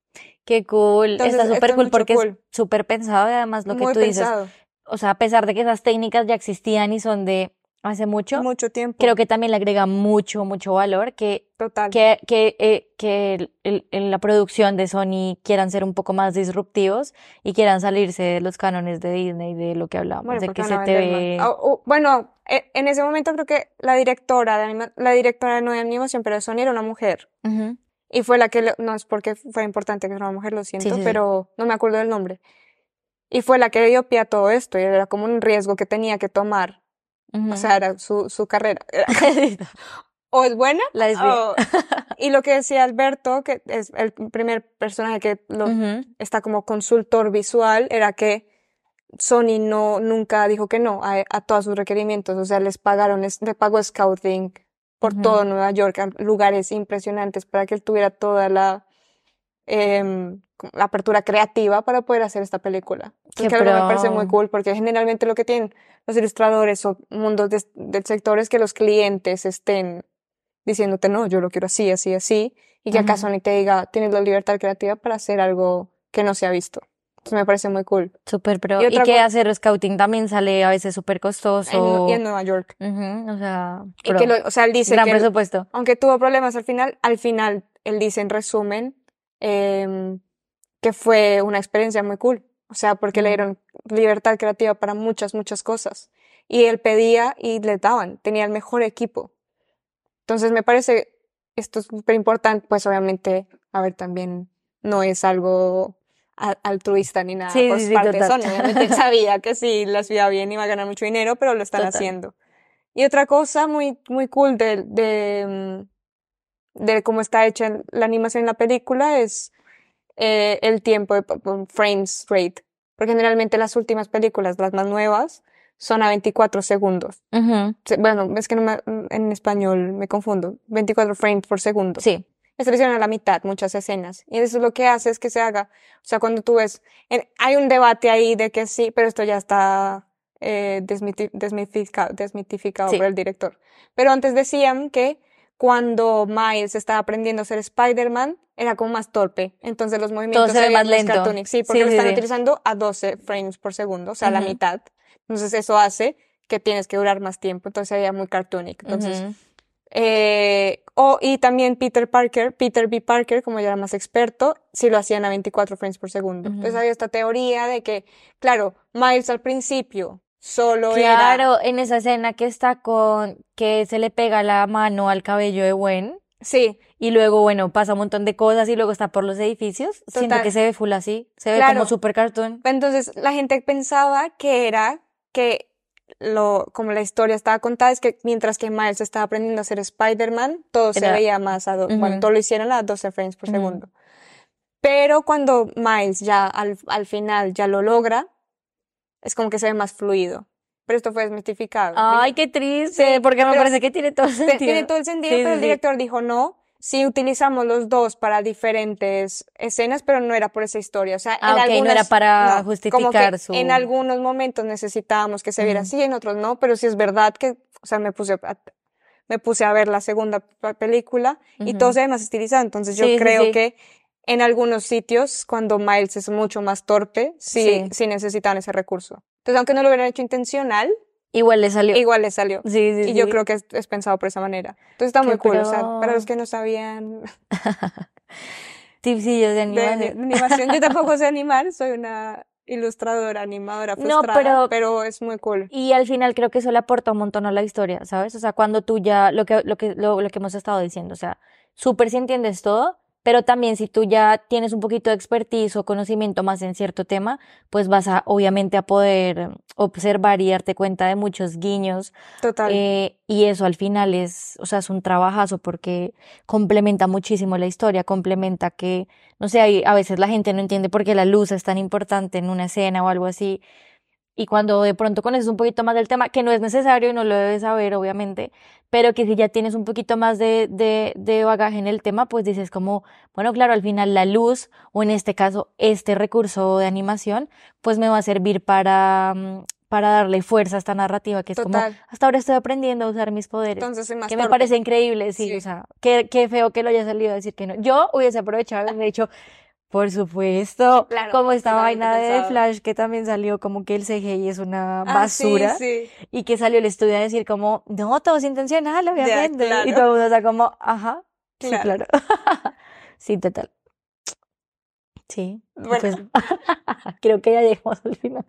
Qué cool. Entonces, Está súper cool porque es súper pensado y además lo que tú dices. O sea, a pesar de que esas técnicas ya existían y son de hace mucho, Mucho tiempo. creo que también le agrega mucho, mucho valor que, Total. que, que, eh, que el- el- en la producción de Sony quieran ser un poco más disruptivos y quieran salirse de los cánones de Disney, de lo que hablábamos, Bueno, de que se te ve... Ah, oh, bueno, e- en ese momento creo que la directora de anima- la directora no de animación, pero de Sony era una mujer. Y fue la que, le- no es porque fue importante que fuera una mujer, lo siento, sí, sí. pero no me acuerdo del nombre. Y fue la que dio pie a todo esto, y era como un riesgo que tenía que tomar. Ujú. O sea, era su, su carrera. o es buena, La desvía. o- Y lo que decía Alberto, que es el primer personaje que lo, Ujú. está como consultor visual, era que Sony no, nunca dijo que no a, a todos sus requerimientos. O sea, les pagaron, es- le pagó scouting por Ujú. todo Nueva York, a lugares impresionantes para que él tuviera toda la, como la apertura creativa para poder hacer esta película. Qué Entonces, que algo me parece muy cool, porque generalmente lo que tienen los ilustradores o mundos de- del sector es que los clientes estén diciéndote, no, yo lo quiero así, así, así, y que acá Ujú. Sony te diga, tienes la libertad creativa para hacer algo que no se ha visto. Me parece muy cool. Súper pro. Y Y, que hacer scouting también sale a veces súper En, costoso. y en Nueva York. Ujú, O sea, Y pro. que lo, o sea, él dice Gran que él- presupuesto. aunque tuvo problemas al final, al final él dice en resumen em, que fue una experiencia muy cool. O sea, porque le dieron libertad creativa para muchas, muchas cosas. Y él pedía y le daban. Tenía el mejor equipo. Entonces me parece esto es súper importante. Pues obviamente, a ver, también no es algo altruista ni nada Sí, por sí, parte. Sony. Obviamente sabía que si la ciudad bien iba a ganar mucho dinero, pero lo están Total. haciendo. Y otra cosa muy, muy cool de, de, mm, de cómo está hecha la animación en la película es eh, el tiempo de frames rate. Porque generalmente las últimas películas, las más nuevas, son a 24 segundos. Bueno, es que no en español me confundo. 24 frames por segundo. Sí. Selecciona a la mitad muchas escenas. Y eso lo que hace es que se haga. O sea, cuando tú ves. hay un debate ahí de que sí, pero esto ya está eh, desmitificado, desmitificado por el director. Pero antes decían que cuando Miles estaba aprendiendo a ser Spider-Man, era como más torpe. Entonces los movimientos se, más lento. Sí, porque lo están utilizando a 12 frames por segundo, o sea, la mitad. Entonces eso hace que tienes que durar más tiempo, entonces sería muy cartoonic. Entonces, eh, oh, y también Peter Parker, Peter B. Parker, como ya era más experto, sí lo hacían a 24 frames por segundo. Entonces hay esta teoría de que, claro, Miles al principio solo claro, en esa escena que está con, que se le pega la mano al cabello de Gwen. Sí. Y luego, bueno, pasa un montón de cosas y luego está por los edificios. Siento que se ve full así. Se ve como super cartoon. Entonces, la gente pensaba que era que lo, como la historia estaba contada, es que mientras que Miles estaba aprendiendo a ser Spider-Man, todo se veía más a, bueno, todo lo hicieron a 12 frames por segundo. Pero cuando Miles ya al, al final ya lo logra, es como que se ve más fluido. Pero esto fue desmitificado. Ay, qué triste, porque me parece que tiene todo el sentido. Tiene todo el sentido, pero el director dijo no, sí utilizamos los dos para diferentes escenas, pero no era por esa historia. O sea, ah, en algunas, no era para justificar su... En algunos momentos necesitábamos que se viera así, en otros no, pero sí es verdad que, o sea, me puse a, me puse a ver la segunda película y todo se ve más estilizado. Entonces yo creo que en algunos sitios, cuando Miles es mucho más torpe, sí, sí, necesitan ese recurso. Entonces, aunque no lo hubieran hecho intencional, Igual le salió. Igual le salió. Sí, sí, y yo creo que es, pensado por esa manera. Entonces está muy cool. O sea, para los que no sabían. Tipsillos de animación. De, animación. Yo tampoco sé animar, soy una ilustradora, animadora frustrada, no, pero, es muy cool. Y al final creo que eso le aporta un montón a la historia, ¿sabes? O sea, cuando tú ya, lo que, lo que, lo, lo que hemos estado diciendo, o sea, súper si entiendes todo, pero también si tú ya tienes un poquito de expertise o conocimiento más en cierto tema, pues vas a obviamente a poder observar y darte cuenta de muchos guiños. Total. Eh, y eso al final es, o sea, es un trabajazo porque complementa muchísimo la historia, complementa que, no sé, hay, a veces la gente no entiende por qué la luz es tan importante en una escena o algo así y cuando de pronto conoces un poquito más del tema, que no es necesario y no lo debes saber, obviamente, pero que si ya tienes un poquito más de, de, de, bagaje en el tema, pues dices como, bueno, claro, al final la luz, o en este caso, este recurso de animación, pues me va a servir para, mm, para darle fuerza a esta narrativa, que es como, hasta ahora estoy aprendiendo a usar mis poderes. Entonces soy más Que me parece increíble, sí, o sea, qué, qué feo que lo haya salido a decir que no. Yo hubiese aprovechado, de hecho, por supuesto. como esta vaina de Flash que también salió como que el CGI es una ah, basura. Y que salió el estudio a decir como, no, todo es intencional, obviamente. Y todo el mundo está como, ajá. Sí, claro. sí, total. Sí. Pues, creo que ya llegamos al final.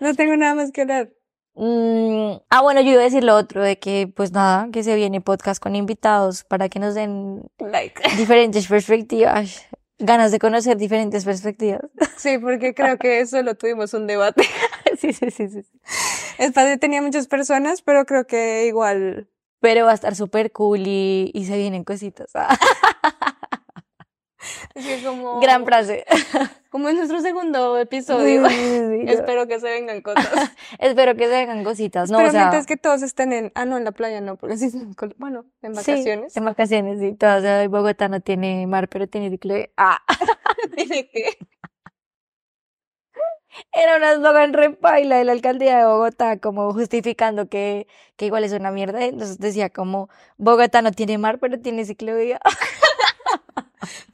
No tengo nada más que hablar. Mm, ah, bueno, yo iba a decir lo otro, de que pues nada, que se viene podcast con invitados para que nos den like. diferentes perspectivas ganas de conocer diferentes perspectivas. Sí, porque creo que solo tuvimos un debate. sí, sí, sí, sí. Espacio tenía muchas personas, pero creo que igual. Pero va a estar súper cool y, y se vienen cositas. como... Gran frase. Como en nuestro segundo episodio. Espero que se vengan cosas. Espero que se vengan cositas, ¿no? Pero o mientras que todos estén en... Ah, no, en la playa no, porque sí, bueno, en vacaciones. en vacaciones, sí. Todas, Bogotá no tiene mar, pero tiene ciclo. Ah. ¿Tiene qué? Era una eslogan repaila de la alcaldía de Bogotá, como justificando que, que igual es una mierda. Entonces decía como, Bogotá no tiene mar, pero tiene ciclovía.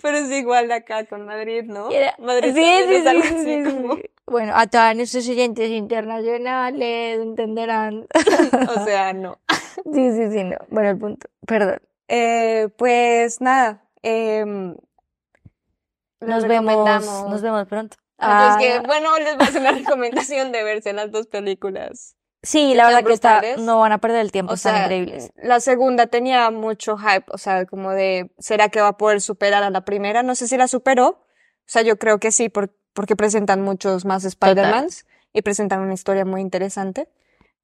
Pero es igual acá con Madrid, ¿no? Madrid sí, sí, sí, Bueno, a todos nuestros oyentes internacionales entenderán. o sea, no. Sí, sí, sí, no. Bueno, el punto. Perdón. Eh, pues nada. Eh, nos vemos. Nos vemos pronto. Ah, que, bueno, les voy a hacer la recomendación de verse las dos películas. Sí, la verdad que está, no van a perder el tiempo, están increíbles. La segunda tenía mucho hype, o sea, como de, ¿será que va a poder superar a la primera? No sé si la superó, o sea, yo creo que sí, porque presentan muchos más Spider-Mans y presentan una historia muy interesante.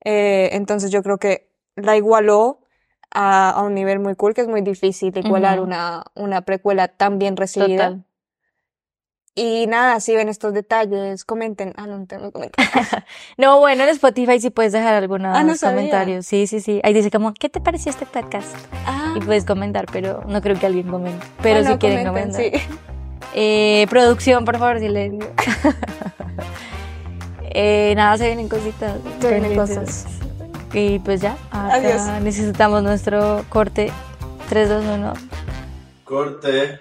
Eh, entonces yo creo que la igualó a, a, un nivel muy cool, que es muy difícil igualar una, una precuela tan bien recibida. Y nada, si ven estos detalles, comenten. Ah, no, no tengo comentarios. no, bueno, en Spotify sí puedes dejar algunos Ah, no comentarios. Sí, sí, sí. Ahí dice como, ¿qué te pareció este podcast? Ah, Y puedes comentar, pero no creo que alguien comente. Pero bueno, si quieren comenten, comentar. sí. Eh, producción, por favor, silencio. eh, nada, se vienen cositas. Se vienen cosas. Y pues ya, Adiós. necesitamos nuestro corte 3, 2, 1. Corte.